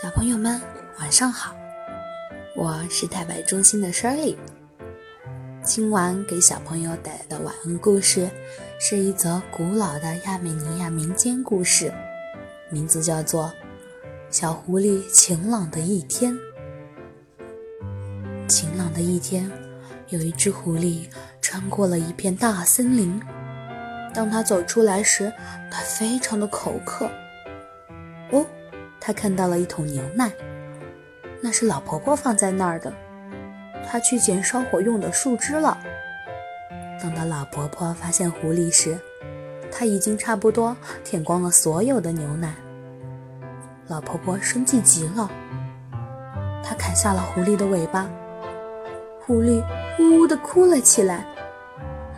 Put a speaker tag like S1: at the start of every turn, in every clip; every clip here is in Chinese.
S1: 小朋友们，晚上好！我是太白中心的 Shirley。今晚给小朋友带来的晚安故事，是一则古老的亚美尼亚民间故事，名字叫做《小狐狸晴朗的一天》。晴朗的一天，有一只狐狸穿过了一片大森林。当它走出来时，它非常的口渴。哦。他看到了一桶牛奶，那是老婆婆放在那儿的。他去捡烧火用的树枝了。等到老婆婆发现狐狸时，他已经差不多舔光了所有的牛奶。老婆婆生气极了，她砍下了狐狸的尾巴。狐狸呜呜地哭了起来。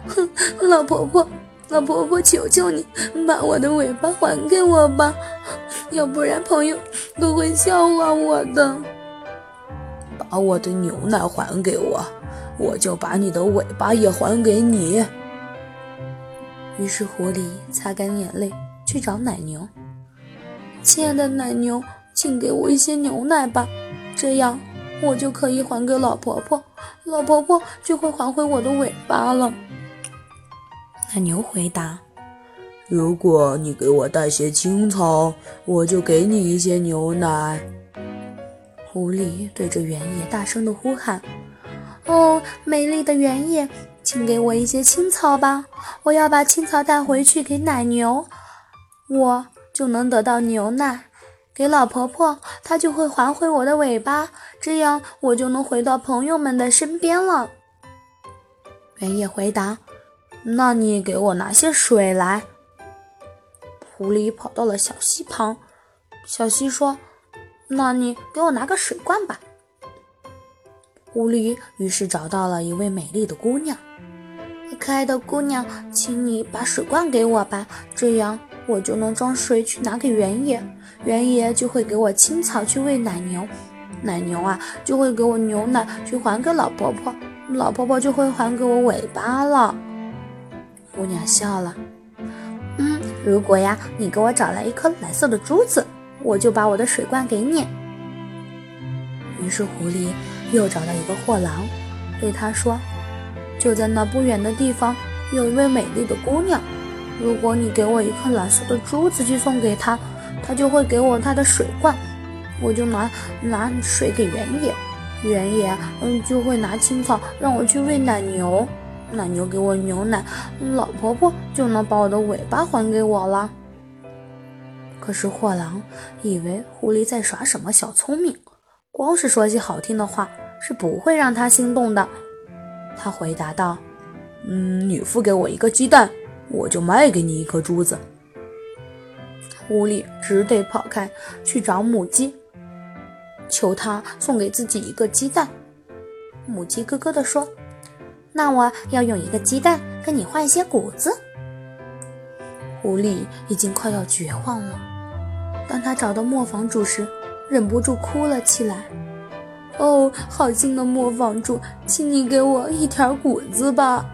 S1: 哼，老婆婆，老婆婆，求求你把我的尾巴还给我吧。要不然朋友都会笑话我的。
S2: 把我的牛奶还给我，我就把你的尾巴也还给你。
S1: 于是狐狸擦干眼泪去找奶牛。亲爱的奶牛，请给我一些牛奶吧，这样我就可以还给老婆婆，老婆婆就会还回我的尾巴了。奶牛回答。
S2: 如果你给我带些青草，我就给你一些牛奶。
S1: 狐狸对着原野大声地呼喊：“哦，美丽的原野，请给我一些青草吧！我要把青草带回去给奶牛，我就能得到牛奶。给老婆婆，她就会还回我的尾巴，这样我就能回到朋友们的身边了。”原野回答：“
S2: 那你给我拿些水来。”
S1: 狐狸跑到了小溪旁，小溪说：“那你给我拿个水罐吧。”狐狸于是找到了一位美丽的姑娘，“可爱的姑娘，请你把水罐给我吧，这样我就能装水去拿给原野，原野就会给我青草去喂奶牛，奶牛啊就会给我牛奶去还给老婆婆，老婆婆就会还给我尾巴了。”姑娘笑了。如果呀，你给我找来一颗蓝色的珠子，我就把我的水罐给你。于是狐狸又找到一个货郎，对他说：“就在那不远的地方，有一位美丽的姑娘。如果你给我一颗蓝色的珠子去送给她，她就会给我她的水罐，我就拿拿水给原野，原野嗯就会拿青草让我去喂奶牛。”奶牛给我牛奶，老婆婆就能把我的尾巴还给我了。可是货郎以为狐狸在耍什么小聪明，光是说些好听的话是不会让他心动的。他回答道：“
S2: 嗯，你付给我一个鸡蛋，我就卖给你一颗珠子。”
S1: 狐狸只得跑开去找母鸡，求他送给自己一个鸡蛋。母鸡咯咯地说。那我要用一个鸡蛋跟你换一些谷子。狐狸已经快要绝望了。当他找到磨坊主时，忍不住哭了起来。哦，好心的磨坊主，请你给我一条谷子吧。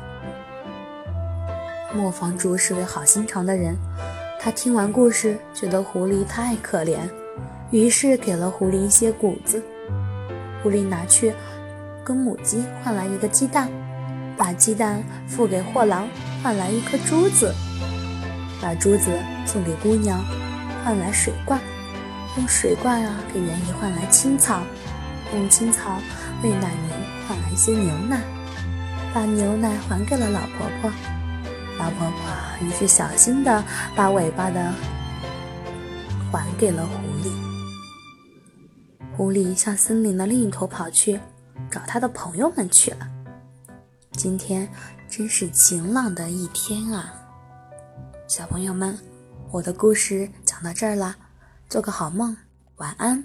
S1: 磨坊主是位好心肠的人，他听完故事，觉得狐狸太可怜，于是给了狐狸一些谷子。狐狸拿去跟母鸡换来一个鸡蛋。把鸡蛋付给货郎，换来一颗珠子；把珠子送给姑娘，换来水罐；用水罐啊给园艺换来青草；用青草喂奶牛，换来一些牛奶；把牛奶还给了老婆婆。老婆婆于是小心的把尾巴的还给了狐狸。狐狸向森林的另一头跑去，找他的朋友们去了。今天真是晴朗的一天啊，小朋友们，我的故事讲到这儿了，做个好梦，晚安。